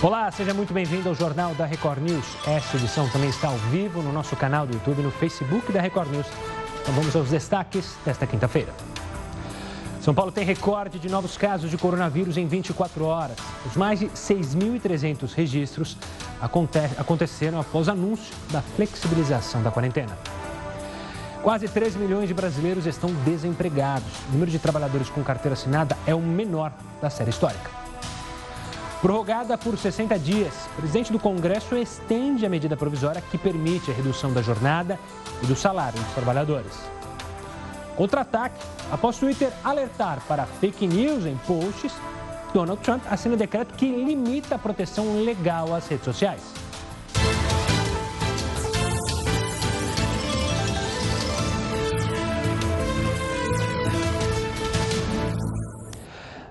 Olá, seja muito bem-vindo ao Jornal da Record News. Esta edição também está ao vivo no nosso canal do YouTube e no Facebook da Record News. Então vamos aos destaques desta quinta-feira. São Paulo tem recorde de novos casos de coronavírus em 24 horas. Os mais de 6.300 registros aconteceram após anúncio da flexibilização da quarentena. Quase 3 milhões de brasileiros estão desempregados. O número de trabalhadores com carteira assinada é o menor da série histórica. Prorrogada por 60 dias, o presidente do Congresso estende a medida provisória que permite a redução da jornada e do salário dos trabalhadores. Contra-ataque, após Twitter alertar para fake news em posts, Donald Trump assina um decreto que limita a proteção legal às redes sociais.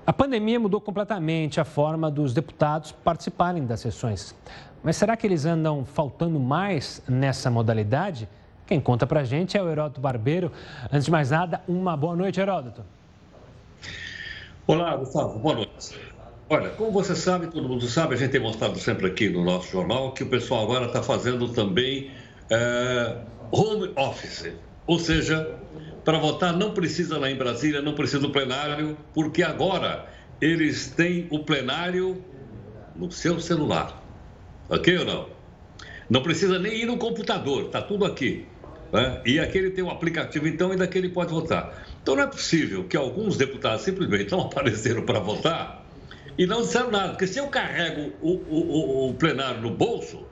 A pandemia mudou completamente a forma dos deputados participarem das sessões. Mas será que eles andam faltando mais nessa modalidade? Quem conta pra gente é o Heródoto Barbeiro. Antes de mais nada, uma boa noite, Heródoto. Olá, Gustavo, boa noite. Olha, como você sabe, todo mundo sabe, a gente tem mostrado sempre aqui no nosso jornal que o pessoal agora está fazendo também é, home office. Ou seja, para votar não precisa lá em Brasília, não precisa do plenário, porque agora eles têm o plenário no seu celular. Ok ou não? Não precisa nem ir no computador, está tudo aqui. Né? E aquele tem um aplicativo, então, e daquele pode votar. Então não é possível que alguns deputados simplesmente não apareceram para votar e não disseram nada. Porque se eu carrego o, o, o, plenário no bolso,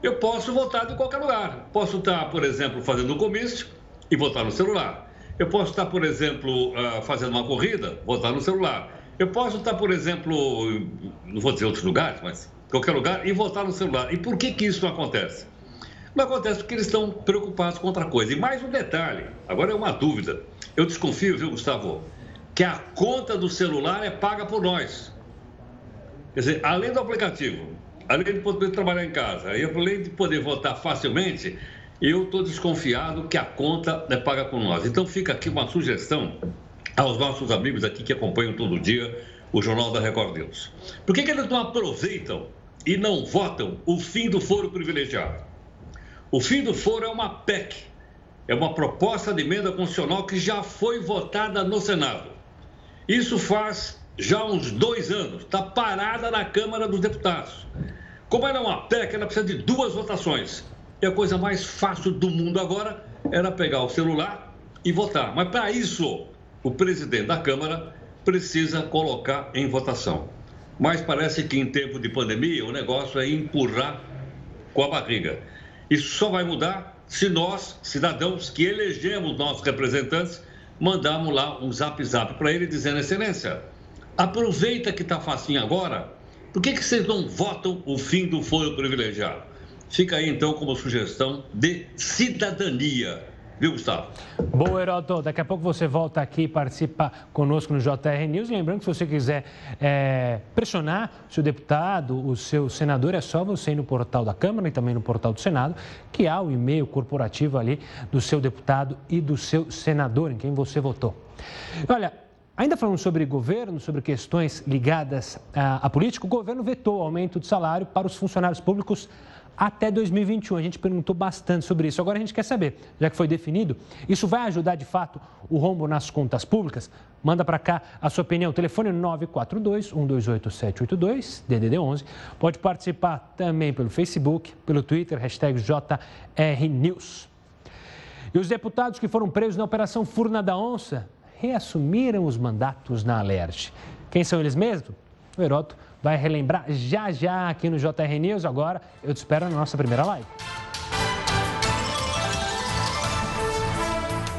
eu posso votar de qualquer lugar. Posso estar, por exemplo, fazendo comício e votar no celular. Eu posso estar, por exemplo, ah, fazendo uma corrida, botar no celular. Eu posso estar, por exemplo, não vou dizer outros lugares, mas qualquer lugar, e votar no celular. E por que, que isso não acontece? Não acontece porque eles estão preocupados com outra coisa. E mais um detalhe, agora é uma dúvida. Eu desconfio, viu, Gustavo, que a conta do celular é paga por nós. Quer dizer, além do aplicativo, além de poder trabalhar em casa, além de poder votar facilmente, eu estou desconfiado que a conta é paga por nós. Então fica aqui uma sugestão aos nossos amigos aqui que acompanham todo dia o Jornal da Record News. Por que, que eles não aproveitam e não votam o fim do foro privilegiado? O fim do foro é uma PEC, é uma proposta de emenda constitucional que já foi votada no Senado. Isso faz já uns dois anos, está parada na Câmara dos Deputados. Como ela é uma PEC, ela precisa de duas votações. E a coisa mais fácil do mundo agora era pegar o celular e votar. Mas para isso, o presidente da Câmara precisa colocar em votação. Mas parece que em tempo de pandemia o negócio é empurrar com a barriga. Isso só vai mudar se nós, cidadãos que elegemos nossos representantes, mandarmos lá um zap zap para ele dizendo: Excelência, aproveita que está facinho agora, por que, que vocês não votam o fim do foro privilegiado? Fica aí então como sugestão de cidadania. Viu, Gustavo? Boa, Heroto. Daqui a pouco você volta aqui e participa conosco no JR News. Lembrando que se você quiser é, pressionar o seu deputado, o seu senador, é só você ir no portal da Câmara e também no portal do Senado, que há o e-mail corporativo ali do seu deputado e do seu senador, em quem você votou. Olha, Ainda falando sobre governo, sobre questões ligadas à, à política, o governo vetou o aumento de salário para os funcionários públicos até 2021. A gente perguntou bastante sobre isso. Agora a gente quer saber, já que foi definido, isso vai ajudar de fato o rombo nas contas públicas? Manda para cá a sua opinião. Telefone 942 128 782 DDD 11. Pode participar também pelo Facebook, pelo Twitter, hashtag JRNews. E os deputados que foram presos na Operação Furna da Onça reassumiram os mandatos na Alerte. Quem são eles mesmos? O Heroto vai relembrar já já aqui no JR News. Agora eu te espero na nossa primeira live.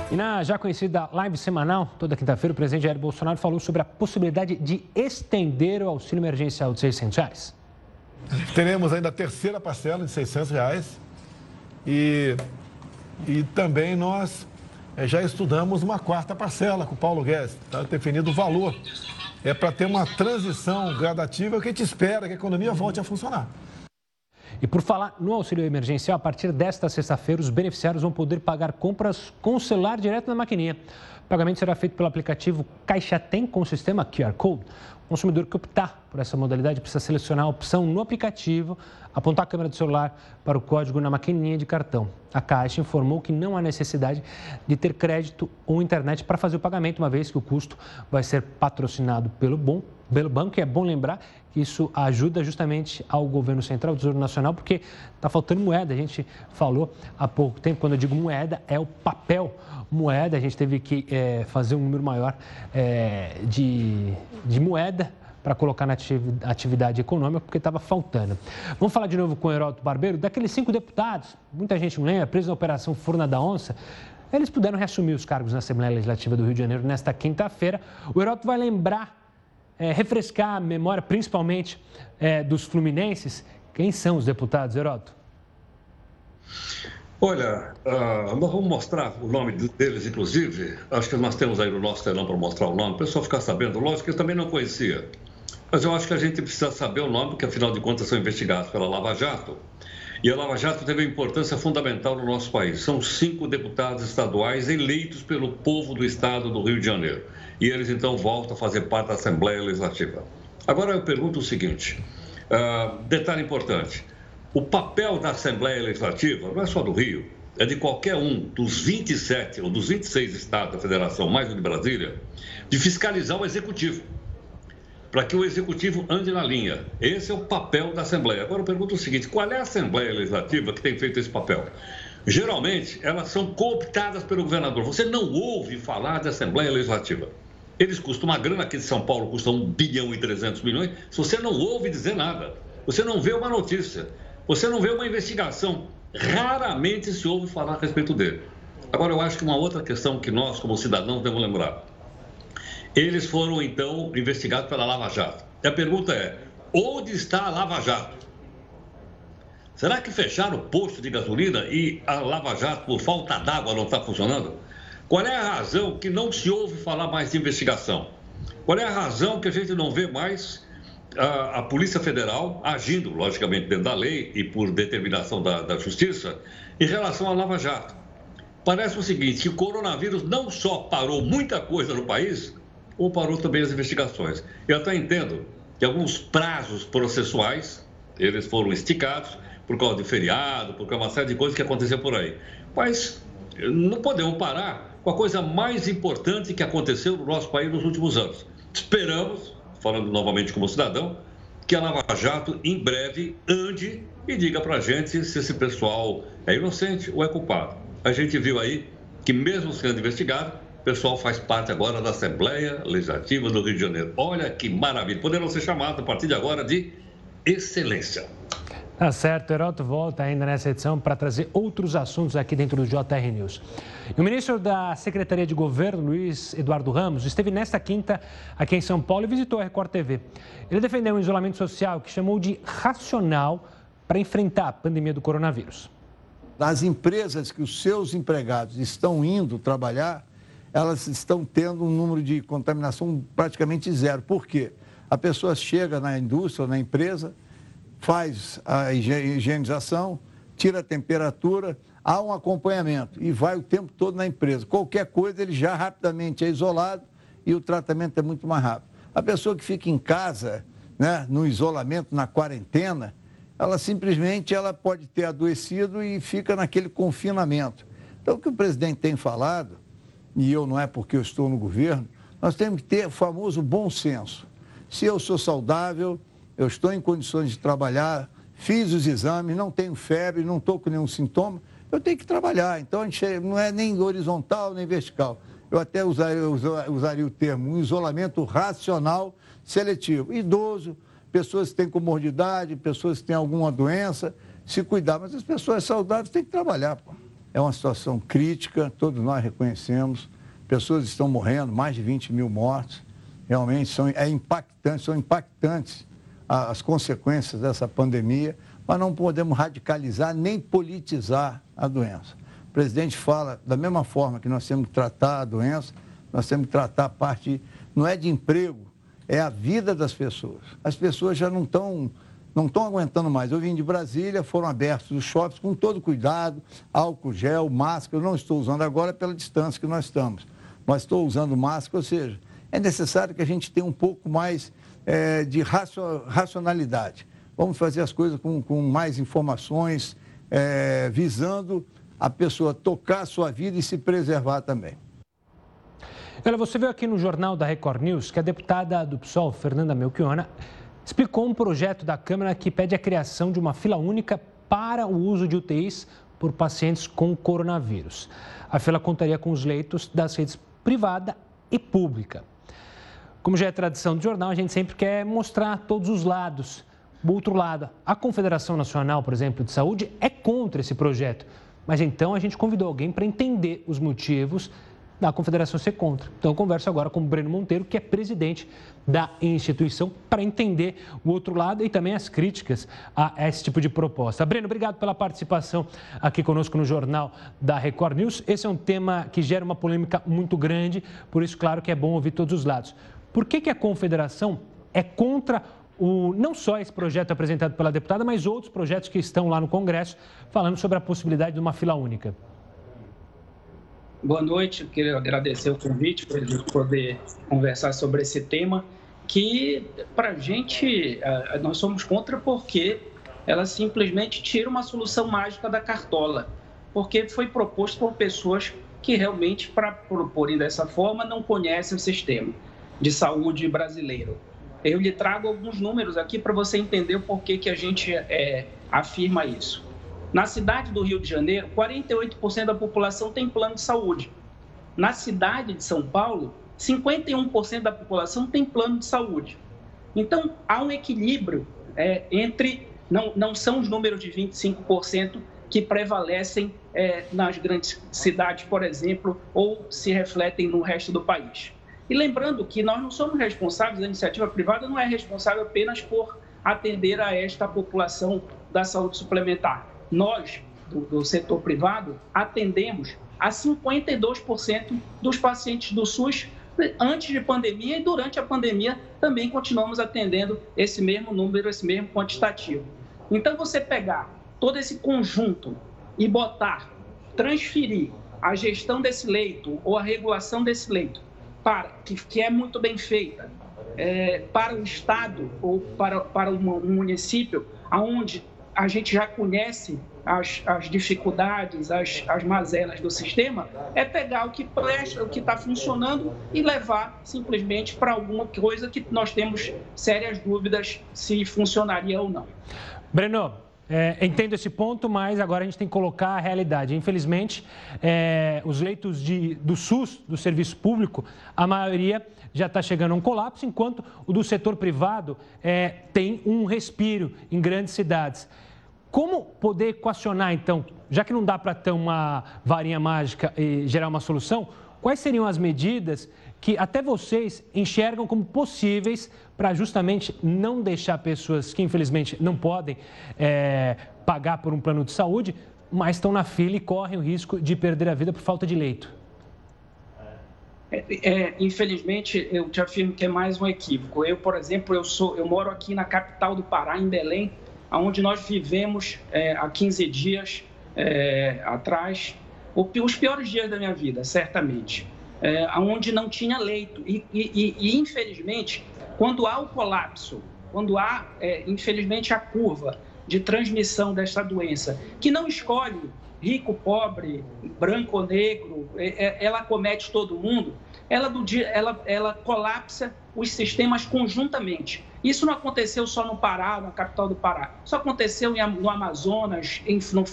E na já conhecida live semanal, toda quinta-feira, o presidente Jair Bolsonaro falou sobre a possibilidade de estender o auxílio emergencial de 600 reais. Teremos ainda a terceira parcela de 600 reais e, e também nós eh, já estudamos uma quarta parcela com o Paulo Guedes. Está definido o valor é para ter uma transição gradativa que a gente espera que a economia volte a funcionar. E por falar no auxílio emergencial, a partir desta sexta-feira, os beneficiários vão poder pagar compras com o celular direto na maquininha. O pagamento será feito pelo aplicativo Caixa Tem com o sistema QR Code. O consumidor que optar por essa modalidade precisa selecionar a opção no aplicativo, apontar a câmera do celular para o código na maquininha de cartão. A Caixa informou que não há necessidade de ter crédito ou internet para fazer o pagamento, uma vez que o custo vai ser patrocinado pelo, bom, pelo banco. E é bom lembrar isso ajuda justamente ao governo central, ao Tesouro Nacional, porque está faltando moeda. A gente falou há pouco tempo, quando eu digo moeda, é o papel moeda. A gente teve que é, fazer um número maior é, de, de moeda para colocar na atividade econômica, porque estava faltando. Vamos falar de novo com o Heródoto Barbeiro. Daqueles cinco deputados, muita gente não lembra, presos na Operação Furna da Onça, eles puderam reassumir os cargos na Assembleia Legislativa do Rio de Janeiro nesta quinta-feira. O Heródoto vai lembrar, é, refrescar a memória, principalmente é, dos fluminenses. Quem são os deputados, Heródoto? Olha, uh, nós vamos mostrar o nome deles, inclusive. Acho que nós temos aí no nosso telão para mostrar o nome, o pessoal ficar sabendo. Lógico que eu também não conhecia. Mas eu acho que a gente precisa saber o nome, porque afinal de contas são investigados pela Lava Jato. E a Lava Jato teve uma importância fundamental no nosso país. São cinco deputados estaduais eleitos pelo povo do estado do Rio de Janeiro. E eles então voltam a fazer parte da Assembleia Legislativa. Agora eu pergunto o seguinte: uh, detalhe importante. O papel da Assembleia Legislativa não é só do Rio, é de qualquer um dos 27 ou dos 26 estados da federação, mais o de Brasília, de fiscalizar o executivo para que o executivo ande na linha. Esse é o papel da Assembleia. Agora eu pergunto o seguinte: qual é a Assembleia Legislativa que tem feito esse papel? Geralmente, elas são cooptadas pelo governador. Você não ouve falar de Assembleia Legislativa. Eles custam uma grana aqui de São Paulo, custa 1 bilhão e 300 milhões. Se você não ouve dizer nada, você não vê uma notícia, você não vê uma investigação, raramente se ouve falar a respeito dele. Agora, eu acho que uma outra questão que nós, como cidadãos, devemos lembrar. Eles foram, então, investigados pela Lava Jato. E a pergunta é: onde está a Lava Jato? Será que fecharam o posto de gasolina e a Lava Jato, por falta d'água, não está funcionando? Qual é a razão que não se ouve falar mais de investigação? Qual é a razão que a gente não vê mais a, a Polícia Federal agindo, logicamente, dentro da lei e por determinação da, da Justiça, em relação à Lava Jato? Parece o seguinte: que o coronavírus não só parou muita coisa no país, ou parou também as investigações. Eu até entendo que alguns prazos processuais, eles foram esticados por causa de feriado, por causa de uma série de coisas que aconteceu por aí. Mas não podemos parar com a coisa mais importante que aconteceu no nosso país nos últimos anos. Esperamos, falando novamente como cidadão, que a Lava Jato em breve ande e diga para a gente se esse pessoal é inocente ou é culpado. A gente viu aí que, mesmo sendo investigado, pessoal faz parte agora da Assembleia Legislativa do Rio de Janeiro. Olha que maravilha. Poderão ser chamados a partir de agora de excelência. Tá certo, Heroto volta ainda nessa edição para trazer outros assuntos aqui dentro do JR News. E o ministro da Secretaria de Governo, Luiz Eduardo Ramos, esteve nesta quinta aqui em São Paulo e visitou a Record TV. Ele defendeu um isolamento social que chamou de racional para enfrentar a pandemia do coronavírus. As empresas que os seus empregados estão indo trabalhar, elas estão tendo um número de contaminação praticamente zero. Por quê? A pessoa chega na indústria, na empresa, faz a higienização, tira a temperatura, há um acompanhamento e vai o tempo todo na empresa. Qualquer coisa, ele já rapidamente é isolado e o tratamento é muito mais rápido. A pessoa que fica em casa, né, no isolamento, na quarentena, ela simplesmente ela pode ter adoecido e fica naquele confinamento. Então, o que o presidente tem falado e eu não é porque eu estou no governo, nós temos que ter o famoso bom senso. Se eu sou saudável, eu estou em condições de trabalhar, fiz os exames, não tenho febre, não estou com nenhum sintoma, eu tenho que trabalhar. Então, a gente não é nem horizontal nem vertical. Eu até usaria, usaria o termo um isolamento racional seletivo. Idoso, pessoas que têm comorbidade, pessoas que têm alguma doença, se cuidar. Mas as pessoas saudáveis têm que trabalhar. Pô. É uma situação crítica, todos nós reconhecemos. Pessoas estão morrendo, mais de 20 mil mortos. Realmente são, é impactante, são impactantes as consequências dessa pandemia, mas não podemos radicalizar nem politizar a doença. O presidente fala da mesma forma que nós temos que tratar a doença, nós temos que tratar a parte, não é de emprego, é a vida das pessoas. As pessoas já não estão não estão aguentando mais. Eu vim de Brasília, foram abertos os shoppings com todo cuidado, álcool gel, máscara. Eu não estou usando agora pela distância que nós estamos, mas estou usando máscara, ou seja, é necessário que a gente tenha um pouco mais é, de racionalidade. Vamos fazer as coisas com, com mais informações, é, visando a pessoa tocar a sua vida e se preservar também. Olha, você viu aqui no jornal da Record News que a deputada do PSOL, Fernanda Melchiona, explicou um projeto da Câmara que pede a criação de uma fila única para o uso de UTIs por pacientes com coronavírus. A fila contaria com os leitos das redes privada e pública. Como já é tradição do jornal, a gente sempre quer mostrar todos os lados. Do outro lado, a Confederação Nacional, por exemplo, de Saúde é contra esse projeto. Mas então a gente convidou alguém para entender os motivos da Confederação ser contra. Então eu converso agora com o Breno Monteiro, que é presidente da instituição, para entender o outro lado e também as críticas a esse tipo de proposta. Breno, obrigado pela participação aqui conosco no Jornal da Record News. Esse é um tema que gera uma polêmica muito grande, por isso, claro, que é bom ouvir todos os lados. Por que, que a Confederação é contra o, não só esse projeto apresentado pela deputada, mas outros projetos que estão lá no Congresso falando sobre a possibilidade de uma fila única? Boa noite, queria agradecer o convite para a gente poder conversar sobre esse tema, que para a gente, nós somos contra porque ela simplesmente tira uma solução mágica da cartola, porque foi proposto por pessoas que realmente, para proporem dessa forma, não conhecem o sistema de saúde brasileiro. Eu lhe trago alguns números aqui para você entender o porquê que a gente é, afirma isso. Na cidade do Rio de Janeiro, 48% da população tem plano de saúde. Na cidade de São Paulo, 51% da população tem plano de saúde. Então, há um equilíbrio é, entre. Não, não são os números de 25% que prevalecem é, nas grandes cidades, por exemplo, ou se refletem no resto do país. E lembrando que nós não somos responsáveis, a iniciativa privada não é responsável apenas por atender a esta população da saúde suplementar nós, do, do setor privado, atendemos a 52% dos pacientes do SUS antes de pandemia e durante a pandemia também continuamos atendendo esse mesmo número, esse mesmo quantitativo. Então, você pegar todo esse conjunto e botar, transferir a gestão desse leito ou a regulação desse leito para que, que é muito bem feita é, para o estado ou para, para um município aonde a gente já conhece as, as dificuldades, as, as mazelas do sistema, é pegar o que presta, o que está funcionando e levar simplesmente para alguma coisa que nós temos sérias dúvidas se funcionaria ou não. Breno, é, entendo esse ponto, mas agora a gente tem que colocar a realidade. Infelizmente, é, os leitos de, do SUS, do serviço público, a maioria já está chegando a um colapso, enquanto o do setor privado é, tem um respiro em grandes cidades. Como poder equacionar, então, já que não dá para ter uma varinha mágica e gerar uma solução, quais seriam as medidas que até vocês enxergam como possíveis para justamente não deixar pessoas que infelizmente não podem é, pagar por um plano de saúde, mas estão na fila e correm o risco de perder a vida por falta de leito? É, é, infelizmente, eu te afirmo que é mais um equívoco. Eu, por exemplo, eu sou, eu moro aqui na capital do Pará, em Belém, onde nós vivemos é, há 15 dias é, atrás, os piores dias da minha vida, certamente, é, onde não tinha leito. E, e, e, infelizmente, quando há o colapso, quando há, é, infelizmente, a curva de transmissão desta doença, que não escolhe rico, pobre, branco ou negro, é, é, ela comete todo mundo, ela, do dia, ela, ela colapsa os sistemas conjuntamente. Isso não aconteceu só no Pará, na capital do Pará. Isso aconteceu no Amazonas,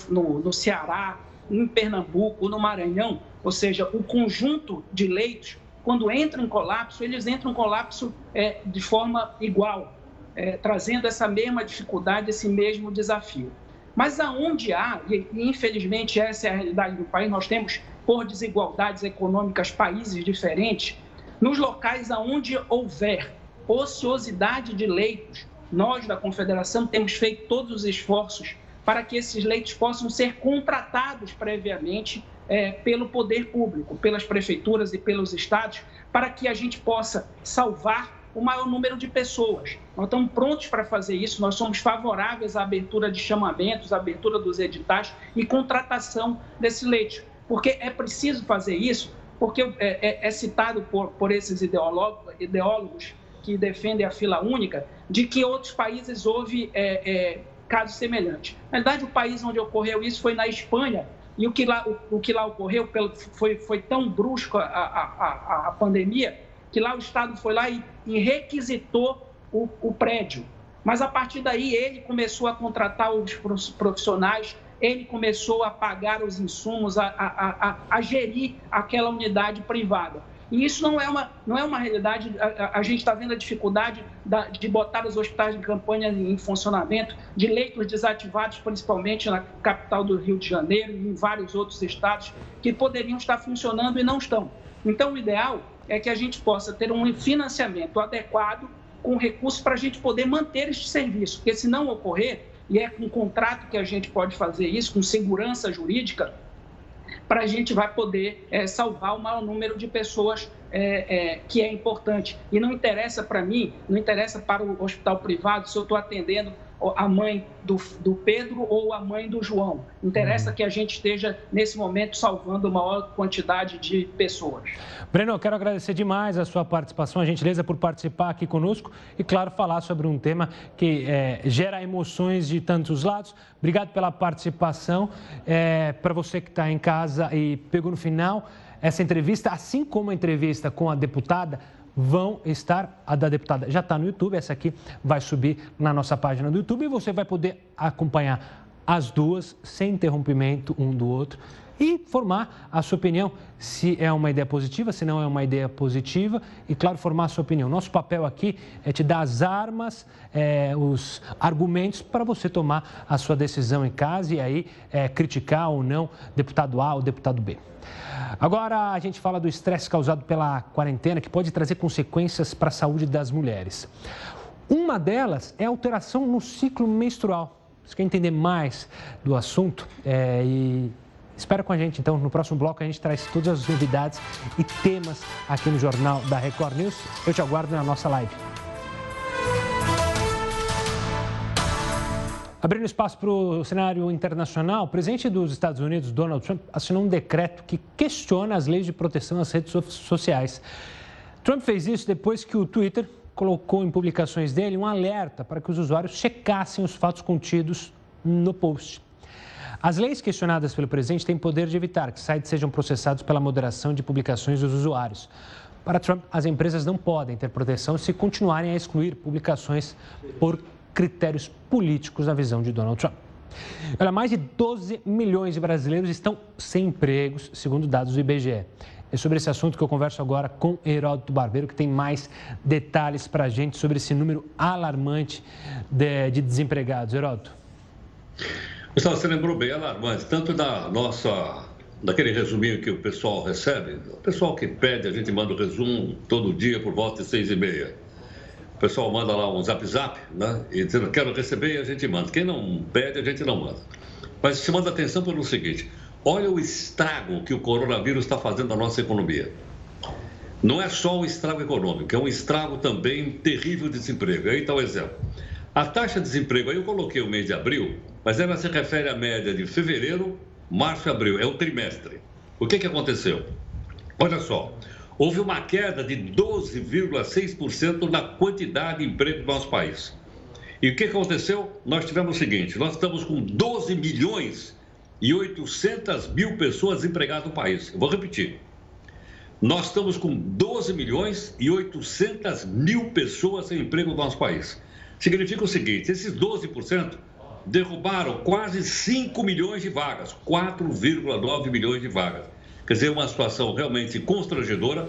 no, no Ceará, em Pernambuco, no Maranhão. Ou seja, o conjunto de leitos, quando entra em colapso, eles entram em colapso é, de forma igual, é, trazendo essa mesma dificuldade, esse mesmo desafio. Mas aonde há, e infelizmente essa é a realidade do país, nós temos, por desigualdades econômicas, países diferentes, nos locais aonde houver ociosidade de leitos, nós da Confederação temos feito todos os esforços para que esses leitos possam ser contratados previamente é, pelo poder público, pelas prefeituras e pelos estados, para que a gente possa salvar o maior número de pessoas. Nós estamos prontos para fazer isso, nós somos favoráveis à abertura de chamamentos, à abertura dos editais e contratação desse leite. Porque é preciso fazer isso, porque é, é, é citado por, por esses ideólogos, ideólogos, que defendem a fila única, de que outros países houve é, é casos semelhantes. Na verdade, o país onde ocorreu isso foi na Espanha, e o que lá, o, o que lá ocorreu foi, foi tão brusco a, a, a, a pandemia que lá o Estado foi lá e, e requisitou o, o prédio. Mas a partir daí ele começou a contratar os profissionais, ele começou a pagar os insumos, a, a, a, a gerir aquela unidade privada. E isso não é uma, não é uma realidade. A, a gente está vendo a dificuldade da, de botar os hospitais de campanha em funcionamento, de leitos desativados, principalmente na capital do Rio de Janeiro e em vários outros estados, que poderiam estar funcionando e não estão. Então, o ideal é que a gente possa ter um financiamento adequado com recursos para a gente poder manter este serviço, porque se não ocorrer, e é com contrato que a gente pode fazer isso, com segurança jurídica, para a gente vai poder é, salvar o maior número de pessoas é, é, que é importante. E não interessa para mim, não interessa para o hospital privado se eu estou atendendo a mãe do, do, Pedro ou a mãe do João. Interessa uhum. que a gente esteja, nesse momento, salvando a maior quantidade de pessoas. Breno, eu quero agradecer demais a sua participação, a gentileza por participar aqui conosco e, claro, falar sobre um tema que é, gera emoções de tantos lados. Obrigado pela participação. É, Para você que está em casa e pegou no final essa entrevista, assim como a entrevista com a deputada, vão estar, a da deputada. Já está no YouTube, essa aqui vai subir na nossa página do YouTube e você vai poder acompanhar as duas sem interrompimento um do outro e formar a sua opinião se é uma ideia positiva, se não é uma ideia positiva e, claro, formar a sua opinião. Nosso papel aqui é te dar as armas, é, os argumentos para você tomar a sua decisão em casa e aí é, criticar ou não deputado A ou deputado B. Agora a gente fala do estresse causado pela quarentena que pode trazer consequências para a saúde das mulheres. Uma delas é a alteração no ciclo menstrual. Você quer entender mais do assunto? É, e espera com a gente, então, no próximo bloco a gente traz todas as novidades e temas aqui no Jornal da Record News. Eu te aguardo na nossa live. Abrindo espaço para o cenário internacional, o presidente dos Estados Unidos, Donald Trump, assinou um decreto que questiona as leis de proteção às redes sociais. Trump fez isso depois que o Twitter colocou em publicações dele um alerta para que os usuários checassem os fatos contidos no post. As leis questionadas pelo presidente têm poder de evitar que sites sejam processados pela moderação de publicações dos usuários. Para Trump, as empresas não podem ter proteção se continuarem a excluir publicações por critérios políticos na visão de Donald Trump. Olha, mais de 12 milhões de brasileiros estão sem empregos, segundo dados do IBGE. É sobre esse assunto que eu converso agora com Heródoto Barbeiro, que tem mais detalhes para a gente sobre esse número alarmante de, de desempregados. Heródoto. Gustavo, você lembrou bem, alarmante, tanto da nossa, daquele resuminho que o pessoal recebe, o pessoal que pede, a gente manda o resumo todo dia por volta de seis e meia. O pessoal manda lá um zap zap, né? E dizendo, quero receber a gente manda. Quem não pede, a gente não manda. Mas chamando a atenção pelo seguinte: olha o estrago que o coronavírus está fazendo na nossa economia. Não é só um estrago econômico, é um estrago também terrível de desemprego. Aí está o exemplo. A taxa de desemprego, aí eu coloquei o mês de abril, mas ela se refere à média de fevereiro, março e abril, é o trimestre. O que, que aconteceu? Olha só, houve uma queda de 12,6% na quantidade de emprego do nosso país. E o que aconteceu? Nós tivemos o seguinte: nós estamos com 12 milhões e 800 mil pessoas empregadas no país. Eu vou repetir. Nós estamos com 12 milhões e 800 mil pessoas sem emprego no nosso país. Significa o seguinte: esses 12% derrubaram quase 5 milhões de vagas, 4,9 milhões de vagas. Quer dizer, uma situação realmente constrangedora,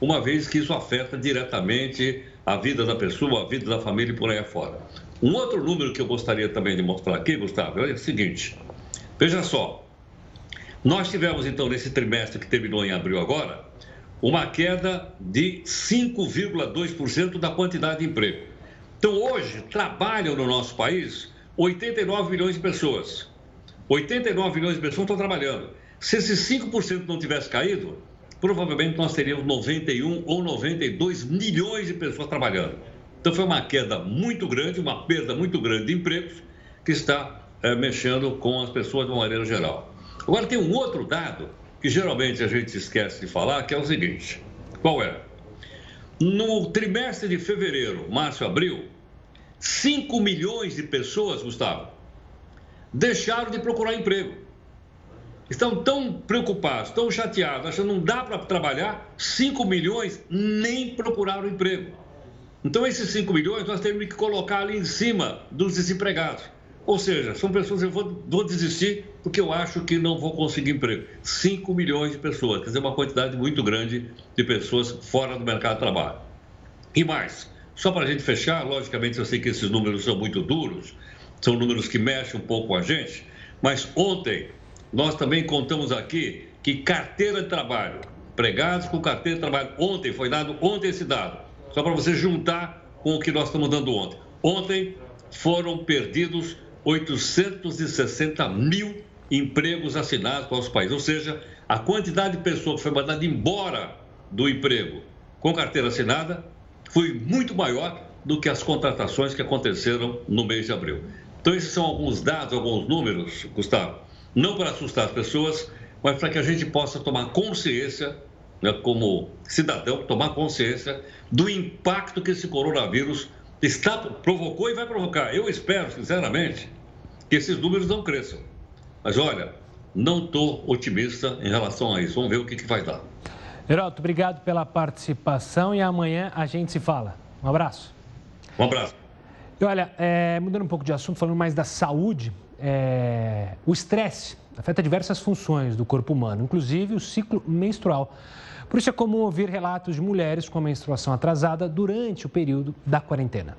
uma vez que isso afeta diretamente a vida da pessoa, a vida da família e por aí afora. Um outro número que eu gostaria também de mostrar aqui, Gustavo, é o seguinte: veja só, nós tivemos então nesse trimestre que terminou em abril agora, uma queda de 5,2% da quantidade de emprego. Então hoje trabalham no nosso país 89 milhões de pessoas. 89 milhões de pessoas estão trabalhando. Se esses 5% não tivesse caído, provavelmente nós teríamos 91 ou 92 milhões de pessoas trabalhando. Então foi uma queda muito grande, uma perda muito grande de empregos que está é, mexendo com as pessoas de uma maneira geral. Agora tem um outro dado que geralmente a gente esquece de falar, que é o seguinte: qual é? No trimestre de fevereiro, março, abril, 5 milhões de pessoas, Gustavo, deixaram de procurar emprego. Estão tão preocupados, tão chateados, achando que não dá para trabalhar, 5 milhões nem procuraram emprego. Então, esses 5 milhões nós temos que colocar ali em cima dos desempregados. Ou seja, são pessoas que eu vou, vou desistir porque eu acho que não vou conseguir emprego. 5 milhões de pessoas, quer dizer, uma quantidade muito grande de pessoas fora do mercado de trabalho. E mais, só para a gente fechar, logicamente eu sei que esses números são muito duros, são números que mexem um pouco com a gente, mas ontem nós também contamos aqui que carteira de trabalho, empregados com carteira de trabalho, ontem foi dado, ontem esse dado, só para você juntar com o que nós estamos dando ontem. Ontem foram perdidos 860 mil empregos assinados com os países, ou seja, a quantidade de pessoas que foi mandada embora do emprego com carteira assinada foi muito maior do que as contratações que aconteceram no mês de abril. Então, esses são alguns dados, alguns números, Gustavo, não para assustar as pessoas, mas para que a gente possa tomar consciência, né, como cidadão, tomar consciência do impacto que esse coronavírus está, provocou e vai provocar. Eu espero, sinceramente, que esses números não cresçam. Mas olha, não estou otimista em relação a isso. Vamos ver o que, que vai dar. Heroto, obrigado pela participação e amanhã a gente se fala. Um abraço. Um abraço. E olha, é, mudando um pouco de assunto, falando mais da saúde, é, o estresse afeta diversas funções do corpo humano, inclusive o ciclo menstrual. Por isso é comum ouvir relatos de mulheres com a menstruação atrasada durante o período da quarentena.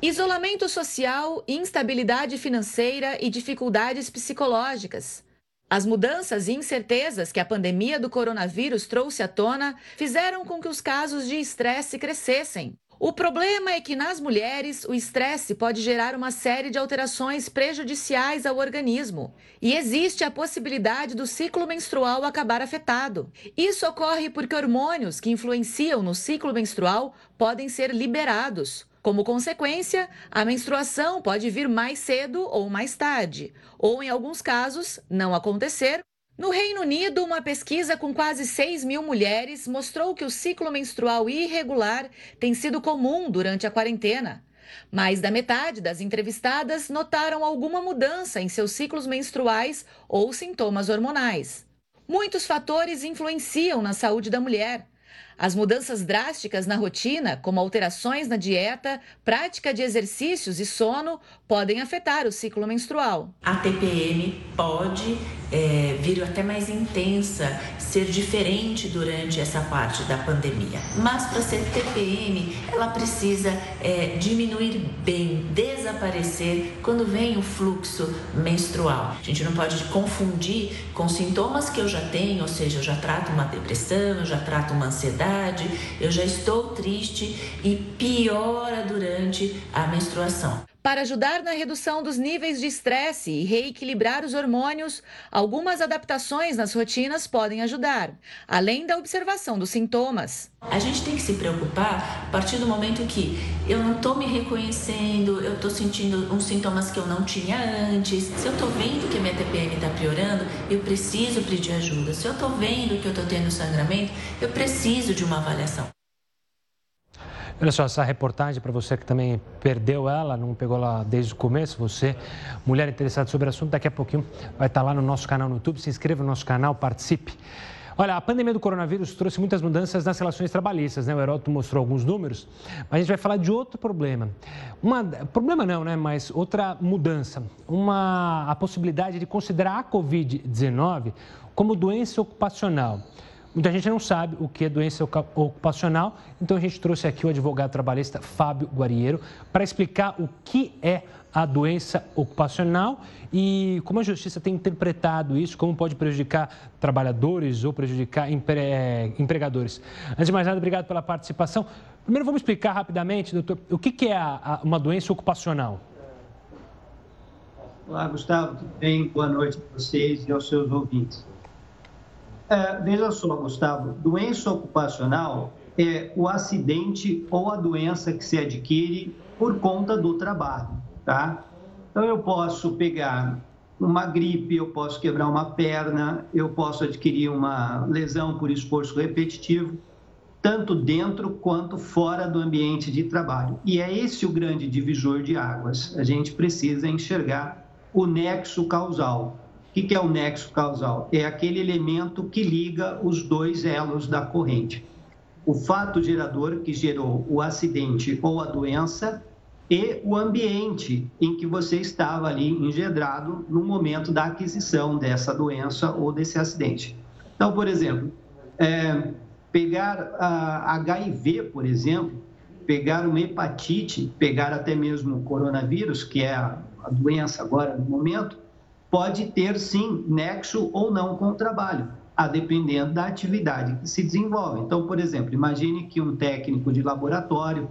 Isolamento social, instabilidade financeira e dificuldades psicológicas. As mudanças e incertezas que a pandemia do coronavírus trouxe à tona fizeram com que os casos de estresse crescessem. O problema é que nas mulheres o estresse pode gerar uma série de alterações prejudiciais ao organismo e existe a possibilidade do ciclo menstrual acabar afetado. Isso ocorre porque hormônios que influenciam no ciclo menstrual podem ser liberados. Como consequência, a menstruação pode vir mais cedo ou mais tarde, ou, em alguns casos, não acontecer. No Reino Unido, uma pesquisa com quase 6 mil mulheres mostrou que o ciclo menstrual irregular tem sido comum durante a quarentena. Mais da metade das entrevistadas notaram alguma mudança em seus ciclos menstruais ou sintomas hormonais. Muitos fatores influenciam na saúde da mulher. As mudanças drásticas na rotina, como alterações na dieta, prática de exercícios e sono, podem afetar o ciclo menstrual. A TPM pode é, vir até mais intensa, ser diferente durante essa parte da pandemia. Mas para ser TPM, ela precisa é, diminuir bem, desaparecer quando vem o fluxo menstrual. A gente não pode confundir com sintomas que eu já tenho, ou seja, eu já trato uma depressão, eu já trato uma ansiedade, eu já estou triste e piora durante a menstruação. Para ajudar na redução dos níveis de estresse e reequilibrar os hormônios, algumas adaptações nas rotinas podem ajudar, além da observação dos sintomas. A gente tem que se preocupar a partir do momento que eu não estou me reconhecendo, eu estou sentindo uns sintomas que eu não tinha antes. Se eu estou vendo que a minha TPM está piorando, eu preciso pedir ajuda. Se eu estou vendo que eu estou tendo sangramento, eu preciso de uma avaliação. Olha só, essa reportagem para você que também perdeu ela, não pegou lá desde o começo, você, mulher interessada sobre o assunto, daqui a pouquinho vai estar tá lá no nosso canal no YouTube. Se inscreva no nosso canal, participe. Olha, a pandemia do coronavírus trouxe muitas mudanças nas relações trabalhistas, né? O Heródoto mostrou alguns números, mas a gente vai falar de outro problema. Uma, problema não, né? Mas outra mudança. Uma, a possibilidade de considerar a Covid-19 como doença ocupacional. Muita gente não sabe o que é doença ocupacional, então a gente trouxe aqui o advogado trabalhista Fábio Guarieiro para explicar o que é a doença ocupacional e como a justiça tem interpretado isso, como pode prejudicar trabalhadores ou prejudicar empre... Eh, empregadores. Antes de mais nada, obrigado pela participação. Primeiro, vamos explicar rapidamente, doutor, o que é uma doença ocupacional? Olá, Gustavo, tudo bem? Boa noite a vocês e aos seus ouvintes. É, veja só, Gustavo, doença ocupacional é o acidente ou a doença que se adquire por conta do trabalho, tá? Então, eu posso pegar uma gripe, eu posso quebrar uma perna, eu posso adquirir uma lesão por esforço repetitivo, tanto dentro quanto fora do ambiente de trabalho. E é esse o grande divisor de águas. A gente precisa enxergar o nexo causal. O que é o nexo causal? É aquele elemento que liga os dois elos da corrente. O fato gerador que gerou o acidente ou a doença e o ambiente em que você estava ali engedrado no momento da aquisição dessa doença ou desse acidente. Então, por exemplo, é, pegar a HIV, por exemplo, pegar uma hepatite, pegar até mesmo o coronavírus, que é a doença agora no momento, pode ter sim nexo ou não com o trabalho, a dependendo da atividade que se desenvolve. Então, por exemplo, imagine que um técnico de laboratório,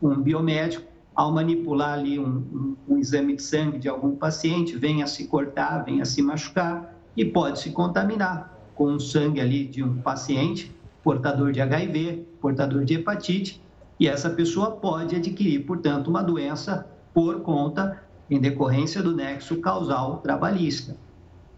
um biomédico, ao manipular ali um, um, um, exame de sangue de algum paciente, venha se cortar, venha se machucar e pode se contaminar com o sangue ali de um paciente portador de HIV, portador de hepatite, e essa pessoa pode adquirir, portanto, uma doença por conta, em decorrência do nexo causal trabalhista.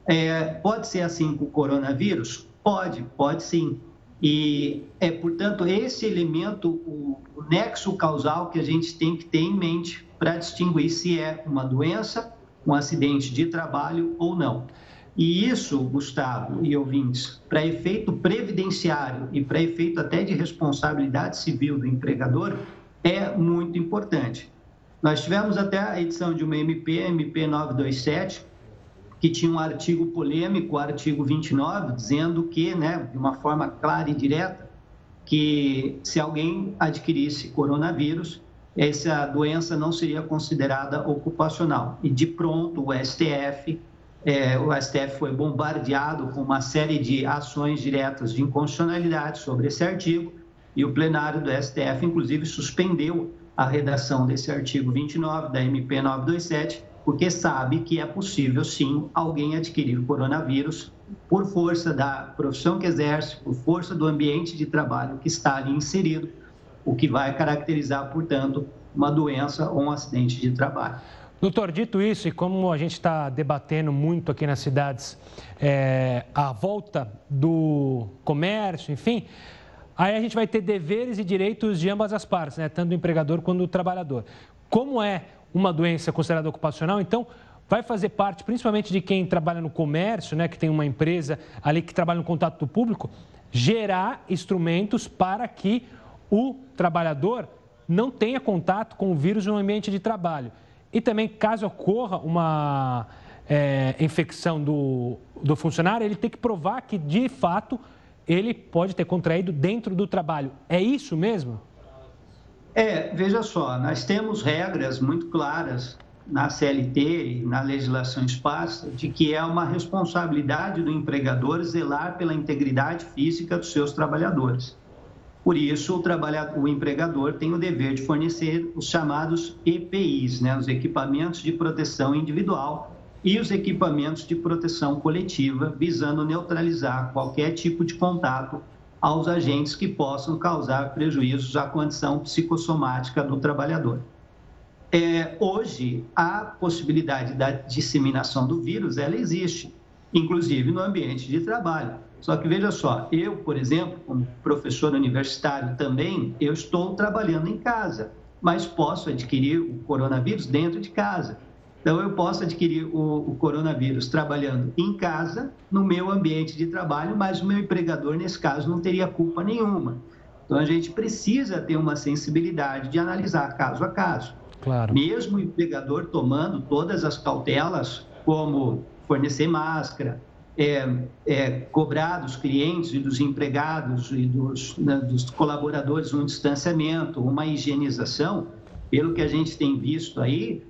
É, pode ser assim com o coronavírus? Pode, pode sim. E é, portanto, esse elemento, o, o nexo causal que a gente tem que ter em mente para distinguir se é uma doença, um acidente de trabalho ou não. E isso, Gustavo e ouvintes, para efeito previdenciário e para efeito até de responsabilidade civil do empregador, é muito importante. Nós tivemos até a edição de uma MP, MP 927, que tinha um artigo polêmico, artigo 29, dizendo que, né, de uma forma clara e direta, que se alguém adquirisse coronavírus, essa doença não seria considerada ocupacional. E de pronto o STF, é, o STF foi bombardeado com uma série de ações diretas de inconstitucionalidade sobre esse artigo e o plenário do STF, inclusive, suspendeu a redação desse artigo 29 da MP 927 porque sabe que é possível sim alguém adquirir coronavírus por força da profissão que exerce, por força do ambiente de trabalho que está ali inserido, o que vai caracterizar, portanto, uma doença ou um acidente de trabalho. Doutor, dito isso, e como a gente está debatendo muito aqui nas cidades é, a volta do comércio, enfim, aí a gente vai ter deveres e direitos de ambas as partes, né? tanto do empregador quanto do trabalhador. Como é uma doença considerada ocupacional, então vai fazer parte, principalmente de quem trabalha no comércio, né, que tem uma empresa ali que trabalha no contato público, gerar instrumentos para que o trabalhador não tenha contato com o vírus no ambiente de trabalho. E também, caso ocorra uma é, infecção do, do funcionário, ele tem que provar que, de fato, ele pode ter contraído dentro do trabalho. É isso mesmo? É, veja só, nós temos regras muito claras na CLT e na legislação esparsa de que é uma responsabilidade do empregador zelar pela integridade física dos seus trabalhadores. Por isso, o, trabalhador, o empregador tem o dever de fornecer os chamados EPIs, né, os equipamentos de proteção individual e os equipamentos de proteção coletiva, visando neutralizar qualquer tipo de contato aos agentes que possam causar prejuízos à condição psicossomática do trabalhador. É, hoje, a possibilidade da disseminação do vírus, ela existe, inclusive no ambiente de trabalho. Só que veja só, eu, por exemplo, como professor universitário também, eu estou trabalhando em casa, mas posso adquirir o coronavírus dentro de casa. Então, eu posso adquirir o, o, coronavírus trabalhando em casa, no meu ambiente de trabalho, mas o meu empregador, nesse caso, não teria culpa nenhuma. Então, a gente precisa ter uma sensibilidade de analisar caso a caso. Claro. Mesmo o empregador tomando todas as cautelas, como fornecer máscara, é, é, cobrar dos clientes e dos empregados e dos, né, dos colaboradores um distanciamento, uma higienização, pelo que a gente tem visto aí,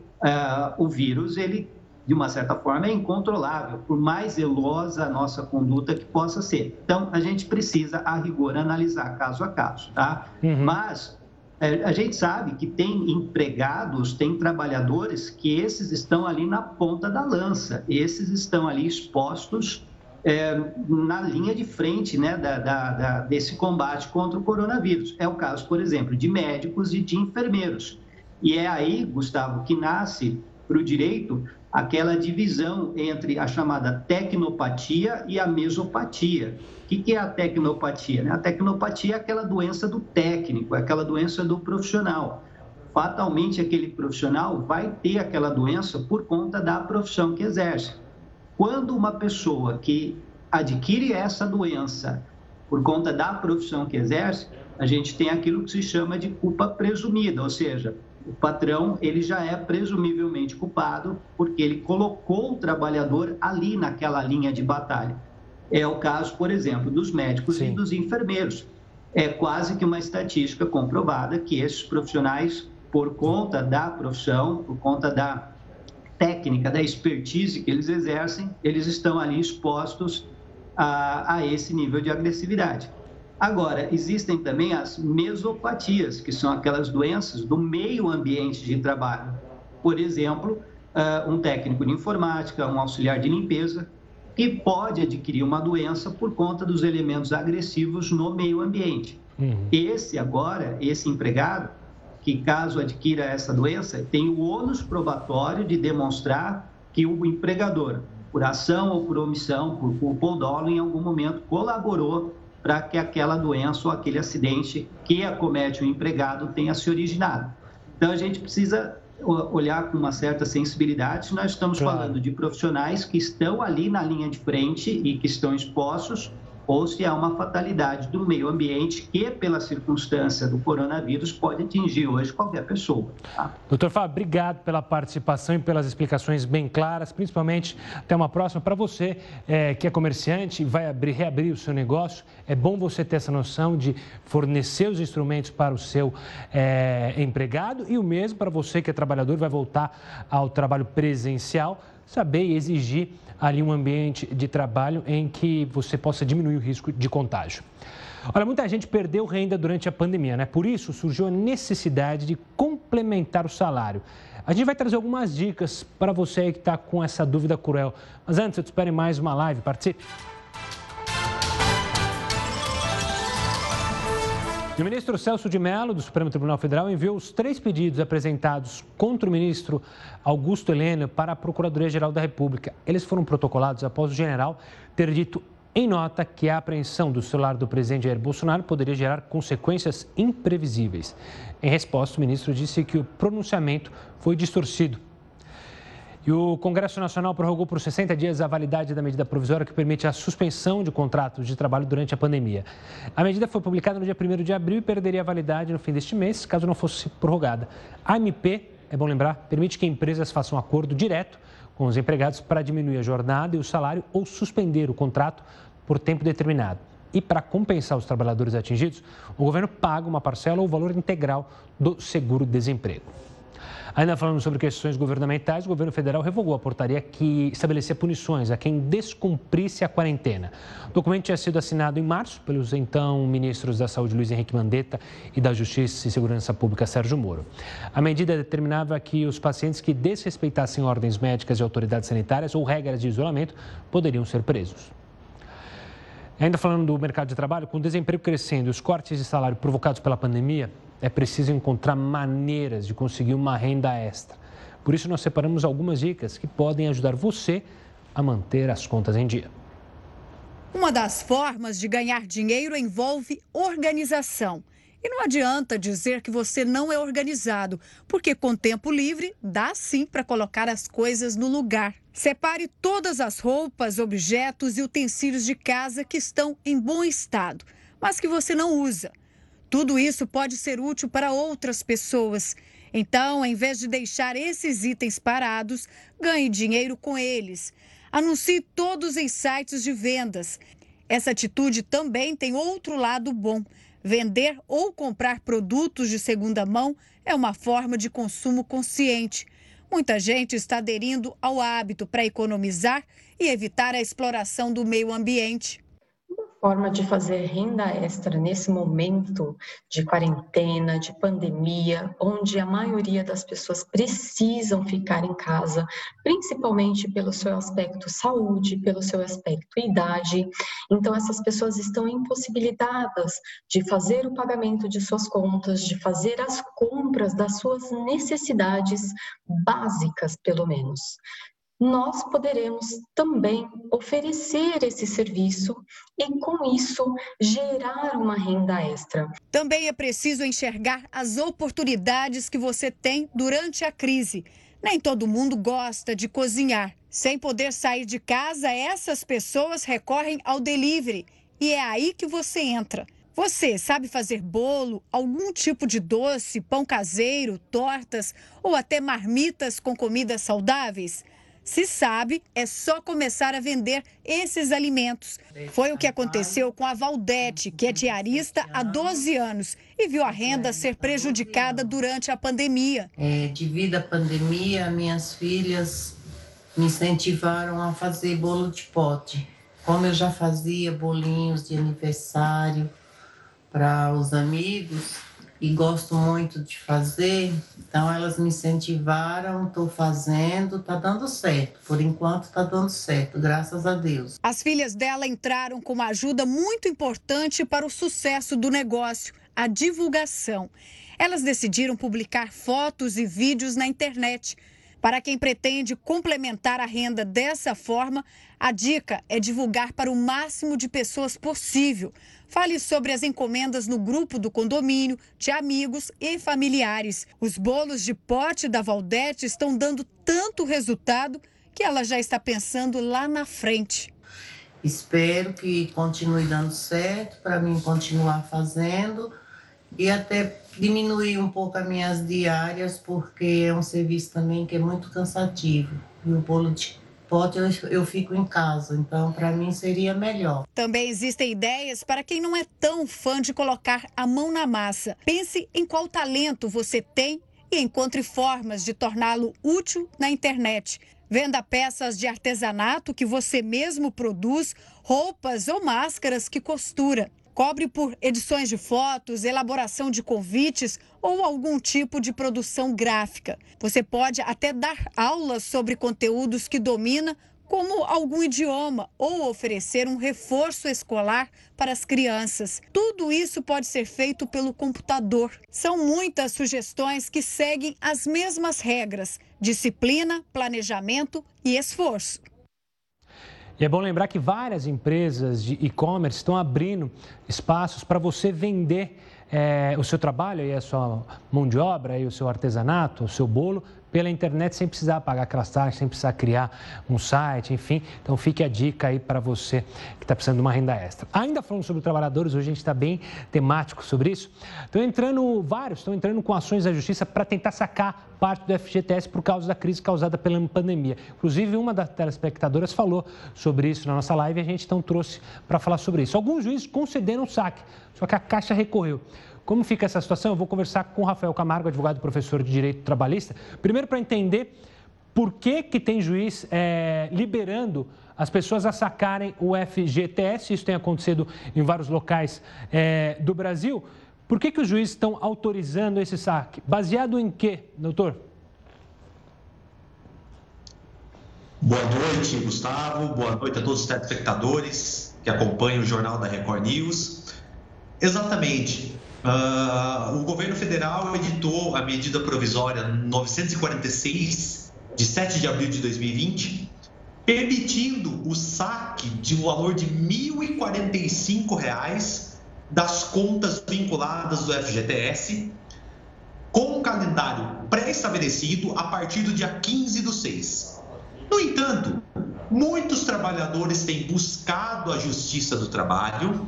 o vírus, ele, de uma certa forma, é incontrolável, por mais zelosa a nossa conduta que possa ser. Então, a gente precisa, a rigor, analisar caso a caso, tá? Uhum. Mas é, a gente sabe que tem empregados, tem trabalhadores que esses estão ali na ponta da lança, esses estão ali expostos é, na linha de frente né, da, da, da, desse combate contra o coronavírus. É o caso, por exemplo, de médicos e de enfermeiros. E é aí, Gustavo, que nasce para o direito aquela divisão entre a chamada tecnopatia e a mesopatia. O que é a tecnopatia? Né? A tecnopatia é aquela doença do técnico, é aquela doença do profissional. Fatalmente, aquele profissional vai ter aquela doença por conta da profissão que exerce. Quando uma pessoa que adquire essa doença por conta da profissão que exerce, a gente tem aquilo que se chama de culpa presumida, ou seja, o patrão ele já é presumivelmente culpado porque ele colocou o trabalhador ali naquela linha de batalha. É o caso, por exemplo, dos médicos Sim. e dos enfermeiros. É quase que uma estatística comprovada que esses profissionais, por conta da profissão, por conta da técnica, da expertise que eles exercem, eles estão ali expostos a, a esse nível de agressividade. Agora, existem também as mesopatias, que são aquelas doenças do meio ambiente de trabalho. Por exemplo, uh, um técnico de informática, um auxiliar de limpeza, que pode adquirir uma doença por conta dos elementos agressivos no meio ambiente. Uhum. Esse agora, esse empregado, que caso adquira essa doença, tem o ônus probatório de demonstrar que o empregador, por ação ou por omissão, por culpa ou dolo, em algum momento colaborou para que aquela doença ou aquele acidente que acomete o empregado tenha se originado. Então, a gente precisa olhar com uma certa sensibilidade. Nós estamos claro. falando de profissionais que estão ali na linha de frente e que estão expostos ou se há uma fatalidade do meio ambiente que, pela circunstância do coronavírus, pode atingir hoje qualquer pessoa. Tá? Doutor Fábio, obrigado pela participação e pelas explicações bem claras, principalmente até uma próxima. Para você é, que é comerciante e vai abrir, reabrir o seu negócio, é bom você ter essa noção de fornecer os instrumentos para o seu é, empregado e o mesmo para você que é trabalhador vai voltar ao trabalho presencial, saber e exigir ali um ambiente de trabalho em que você possa diminuir o risco de contágio. Olha, muita gente perdeu renda durante a pandemia, né? Por isso surgiu a necessidade de complementar o salário. A gente vai trazer algumas dicas para você que está com essa dúvida cruel. Mas antes, eu te espero em mais uma live. Participe! O ministro Celso de Mello, do Supremo Tribunal Federal, enviou os três pedidos apresentados contra o ministro Augusto Heleno para a Procuradoria-Geral da República. Eles foram protocolados após o general ter dito em nota que a apreensão do celular do presidente Jair Bolsonaro poderia gerar consequências imprevisíveis. Em resposta, o ministro disse que o pronunciamento foi distorcido e o Congresso Nacional prorrogou por 60 dias a validade da medida provisória que permite a suspensão de contratos de trabalho durante a pandemia. A medida foi publicada no dia 1 de abril e perderia a validade no fim deste mês, caso não fosse prorrogada. A MP, é bom lembrar, permite que empresas façam um acordo direto com os empregados para diminuir a jornada e o salário ou suspender o contrato por tempo determinado. E para compensar os trabalhadores atingidos, o governo paga uma parcela ou o valor integral do seguro-desemprego. Ainda falando sobre questões governamentais, o governo federal revogou a portaria que estabelecia punições a quem descumprisse a quarentena. O documento tinha sido assinado em março pelos então ministros da Saúde Luiz Henrique Mandetta e da Justiça e Segurança Pública Sérgio Moro. A medida determinava que os pacientes que desrespeitassem ordens médicas de autoridades sanitárias ou regras de isolamento poderiam ser presos. Ainda falando do mercado de trabalho, com o desemprego crescendo e os cortes de salário provocados pela pandemia, é preciso encontrar maneiras de conseguir uma renda extra. Por isso, nós separamos algumas dicas que podem ajudar você a manter as contas em dia. Uma das formas de ganhar dinheiro envolve organização. E não adianta dizer que você não é organizado, porque com tempo livre dá sim para colocar as coisas no lugar. Separe todas as roupas, objetos e utensílios de casa que estão em bom estado, mas que você não usa. Tudo isso pode ser útil para outras pessoas. Então, em vez de deixar esses itens parados, ganhe dinheiro com eles. Anuncie todos em sites de vendas. Essa atitude também tem outro lado bom. Vender ou comprar produtos de segunda mão é uma forma de consumo consciente. Muita gente está aderindo ao hábito para economizar e evitar a exploração do meio ambiente forma de fazer renda extra nesse momento de quarentena, de pandemia, onde a maioria das pessoas precisam ficar em casa, principalmente pelo seu aspecto saúde, pelo seu aspecto idade. Então, essas pessoas estão impossibilitadas de fazer o pagamento de suas contas, de fazer as compras das suas necessidades básicas, pelo menos nós poderemos também oferecer esse serviço e, com isso, gerar uma renda extra. Também é preciso enxergar as oportunidades que você tem durante a crise. Nem todo mundo gosta de cozinhar. Sem poder sair de casa, essas pessoas recorrem ao delivery. E é aí que você entra. Você sabe fazer bolo, algum tipo de doce, pão caseiro, tortas ou até marmitas com comidas saudáveis? Se sabe, é só começar a vender esses alimentos. Foi o que aconteceu com a Valdete, que é diarista há 12 anos e viu a renda ser prejudicada durante a pandemia. É, devido à pandemia, minhas filhas me incentivaram a fazer bolo de pote. Como eu já fazia bolinhos de aniversário para os amigos, e gosto muito de fazer, então elas me incentivaram, estou fazendo, está dando certo. Por enquanto está dando certo, graças a Deus. As filhas dela entraram com uma ajuda muito importante para o sucesso do negócio, a divulgação. Elas decidiram publicar fotos e vídeos na internet. Para quem pretende complementar a renda dessa forma, a dica é divulgar para o máximo de pessoas possível. Fale sobre as encomendas no grupo do condomínio, de amigos e familiares. Os bolos de pote da Valdete estão dando tanto resultado que ela já está pensando lá na frente. Espero que continue dando certo para mim continuar fazendo e até diminuir um pouco as minhas diárias, porque é um serviço também que é muito cansativo. E o bolo de pote eu, eu fico em casa, então para mim seria melhor. Também existem ideias para quem não é tão fã de colocar a mão na massa. Pense em qual talento você tem e encontre formas de torná-lo útil na internet. Venda peças de artesanato que você mesmo produz, roupas ou máscaras que costura. Cobre por edições de fotos, elaboração de convites ou algum tipo de produção gráfica. Você pode até dar aulas sobre conteúdos que domina, como algum idioma, ou oferecer um reforço escolar para as crianças. Tudo isso pode ser feito pelo computador. São muitas sugestões que seguem as mesmas regras: disciplina, planejamento e esforço. E é bom lembrar que várias empresas de e-commerce estão abrindo espaços para você vender é, o seu trabalho, aí a sua mão de obra, aí o seu artesanato, o seu bolo, pela internet sem precisar pagar aquelas taxas, sem precisar criar um site, enfim. Então fique a dica aí para você que está precisando de uma renda extra. Ainda falando sobre trabalhadores, hoje a gente está bem temático sobre isso. Estão entrando vários, estão entrando com ações da justiça para tentar sacar parte do FGTS por causa da crise causada pela pandemia. Inclusive, uma das telespectadoras falou sobre isso na nossa live e a gente então trouxe para falar sobre isso. Alguns juízes concederam o saque, só que a Caixa recorreu. Como fica essa situação? Eu vou conversar com o Rafael Camargo, advogado e professor de Direito Trabalhista. Primeiro, para entender por que, que tem juiz é, liberando as pessoas a sacarem o FGTS. Isso tem acontecido em vários locais é, do Brasil. Por que, que os juízes estão autorizando esse saque? Baseado em quê, doutor? Boa noite, Gustavo. Boa noite a todos os telespectadores que acompanham o Jornal da Record News. Exatamente. Uh, o governo federal editou a medida provisória 946, de 7 de abril de 2020, permitindo o saque de um valor de R$ 1.045 das contas vinculadas do FGTS, com um calendário pré-estabelecido a partir do dia 15 do 6. No entanto, muitos trabalhadores têm buscado a Justiça do Trabalho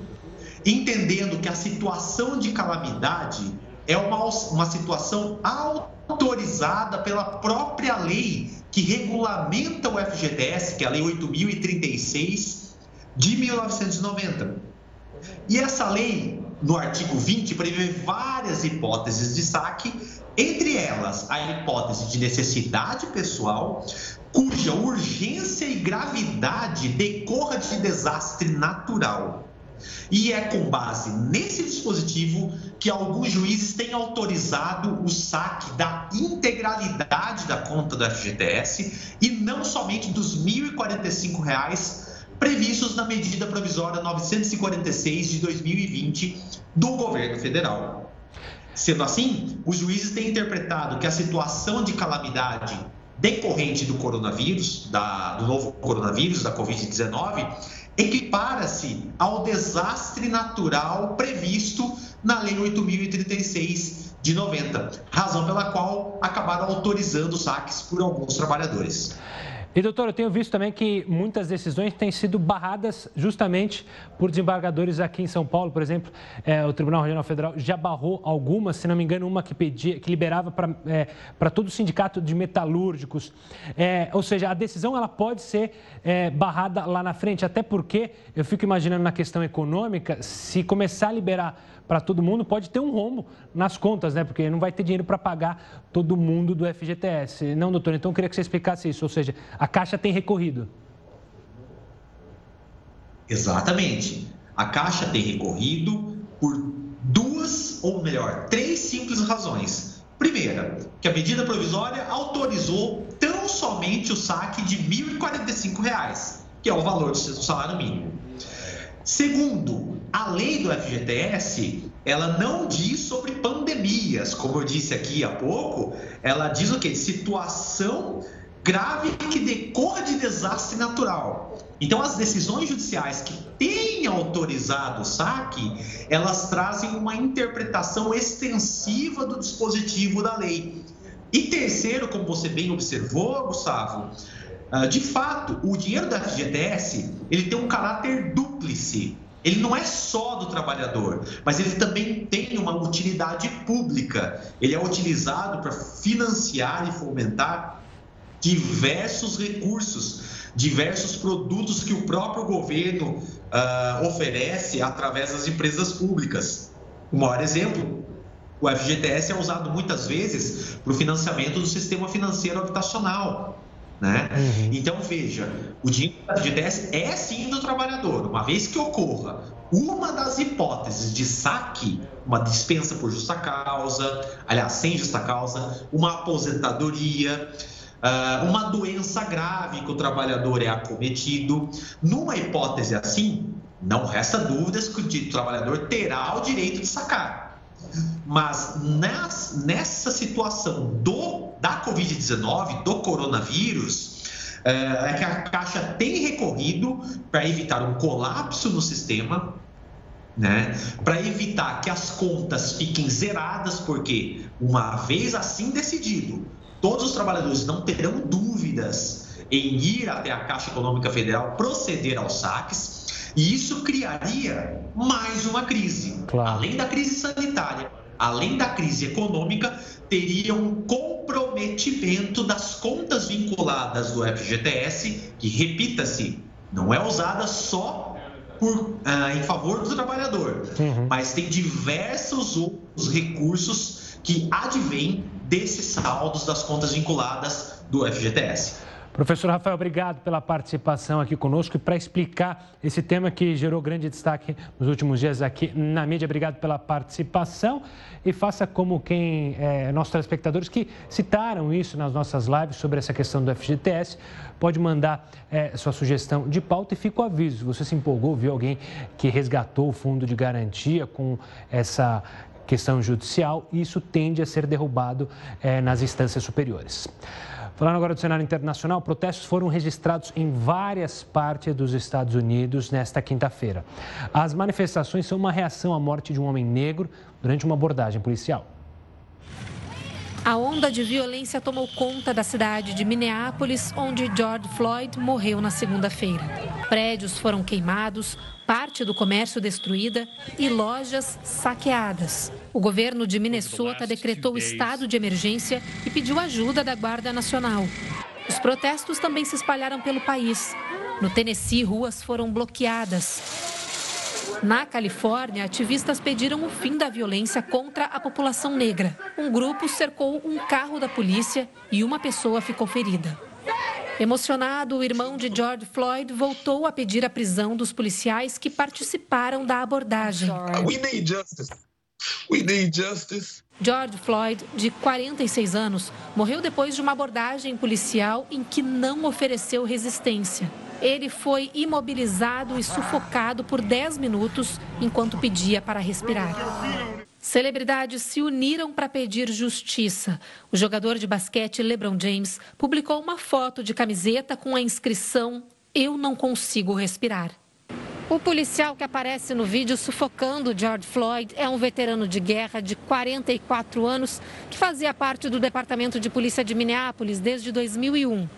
entendendo que a situação de calamidade é uma, uma situação autorizada pela própria lei que regulamenta o FGTS, que é a Lei 8.036 de 1990. E essa lei, no artigo 20, prevê várias hipóteses de saque, entre elas a hipótese de necessidade pessoal, cuja urgência e gravidade decorra de desastre natural E é com base nesse dispositivo que alguns juízes têm autorizado o saque da integralidade da conta do FGTS e não somente dos R$ 1.045 previstos na medida provisória 946 de 2020 do governo federal. Sendo assim, os juízes têm interpretado que a situação de calamidade decorrente do coronavírus, da, do novo coronavírus, da Covid-19, equipara-se ao desastre natural previsto na Lei 8.036 de 90, razão pela qual acabaram autorizando saques por alguns trabalhadores. E, doutor, eu tenho visto também que muitas decisões têm sido barradas justamente por desembargadores aqui em São Paulo. Por exemplo, é, o Tribunal Regional Federal já barrou algumas, se não me engano, uma que, pedia, que liberava para é, todo o sindicato de metalúrgicos. É, ou seja, a decisão ela pode ser é, barrada lá na frente, até porque eu fico imaginando na questão econômica, se começar a liberar para todo mundo, pode ter um rombo nas contas, né? Porque não vai ter dinheiro para pagar todo mundo do FGTS. Não, doutor, então eu queria que você explicasse isso. Ou seja, a Caixa tem recorrido. Exatamente. A Caixa tem recorrido por duas, ou melhor, três simples razões. Primeira, que a medida provisória autorizou tão somente o saque de R$ 1.045, que é o valor do salário mínimo. Segundo, a lei do FGTS, ela não diz sobre pandemias, como eu disse aqui há pouco, ela diz o quê? Situação grave que decorra de desastre natural. Então, as decisões judiciais que têm autorizado o saque, elas trazem uma interpretação extensiva do dispositivo da lei. E terceiro, como você bem observou, Gustavo, de fato, o dinheiro da FGTS ele tem um caráter dúplice. Ele não é só do trabalhador, mas ele também tem uma utilidade pública. Ele é utilizado para financiar e fomentar diversos recursos, diversos produtos que o próprio governo uh, oferece através das empresas públicas. O maior exemplo, o FGTS é usado muitas vezes para o financiamento do sistema financeiro habitacional. Né? Uhum. Então, veja, o dinheiro da FGTS é sim do trabalhador, uma vez que ocorra uma das hipóteses de saque, uma dispensa por justa causa, aliás, sem justa causa, uma aposentadoria, ah, uma doença grave que o trabalhador é acometido. Numa hipótese assim, não resta dúvidas que o trabalhador terá o direito de sacar. Mas nas, nessa situação do, da Covid-19, do coronavírus, é, é que a Caixa tem recorrido para evitar um colapso no sistema, né? para evitar que as contas fiquem zeradas, porque uma vez assim decidido, todos os trabalhadores não terão dúvidas em ir até a Caixa Econômica Federal proceder aos saques e isso criaria mais uma crise. Claro. Além da crise sanitária, além da crise econômica, teria um comprometimento das contas vinculadas do FGTS, que, repita-se, não é usada só por, ah, em favor do trabalhador, uhum. mas tem diversos outros recursos que advêm desses saldos das contas vinculadas do FGTS. Professor Rafael, obrigado pela participação aqui conosco e para explicar esse tema que gerou grande destaque nos últimos dias aqui na mídia. Obrigado pela participação e faça como quem, é, nossos telespectadores que citaram isso nas nossas lives sobre essa questão do FGTS, pode mandar é, sua sugestão de pauta e fica o aviso. Você se empolgou, viu alguém que resgatou o fundo de garantia com essa questão judicial, isso tende a ser derrubado é, nas instâncias superiores. Falando agora do cenário internacional, protestos foram registrados em várias partes dos Estados Unidos nesta quinta-feira. As manifestações são uma reação à morte de um homem negro durante uma abordagem policial. A onda de violência tomou conta da cidade de Minneapolis, onde George Floyd morreu na segunda-feira. Prédios foram queimados, parte do comércio destruída e lojas saqueadas. O governo de Minnesota decretou estado de emergência e pediu ajuda da Guarda Nacional. Os protestos também se espalharam pelo país. No Tennessee, ruas foram bloqueadas. Na Califórnia, ativistas pediram o fim da violência contra a população negra. Um grupo cercou um carro da polícia e uma pessoa ficou ferida. Emocionado, o irmão de George Floyd voltou a pedir a prisão dos policiais que participaram da abordagem. We need justice. We need justice. George Floyd, de 46 anos, morreu depois de uma abordagem policial em que não ofereceu resistência. Ele foi imobilizado e sufocado por 10 minutos enquanto pedia para respirar. Celebridades se uniram para pedir justiça. O jogador de basquete LeBron James publicou uma foto de camiseta com a inscrição Eu não consigo respirar. O policial que aparece no vídeo sufocando George Floyd é um veterano de guerra de 44 anos que fazia parte do Departamento de Polícia de Minneapolis desde 2001.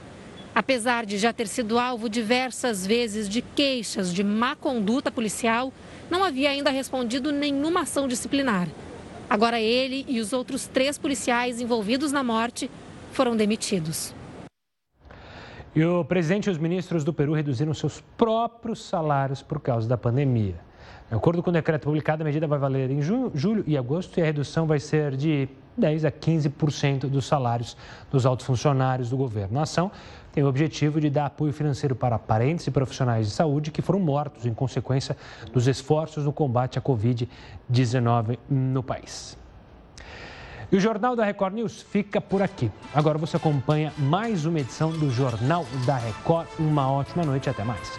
Apesar de já ter sido alvo diversas vezes de queixas de má conduta policial, não havia ainda respondido nenhuma ação disciplinar. Agora ele e os outros três policiais envolvidos na morte foram demitidos. E o presidente e os ministros do Peru reduziram seus próprios salários por causa da pandemia. De acordo com o decreto publicado, a medida vai valer em junho, julho e agosto e a redução vai ser de 10 a 15% dos salários dos altos funcionários do governo. A ação tem o objetivo de dar apoio financeiro para parentes e profissionais de saúde que foram mortos em consequência dos esforços no combate à Covid-19 no país. E o Jornal da Record News fica por aqui. Agora você acompanha mais uma edição do Jornal da Record. Uma ótima noite e até mais.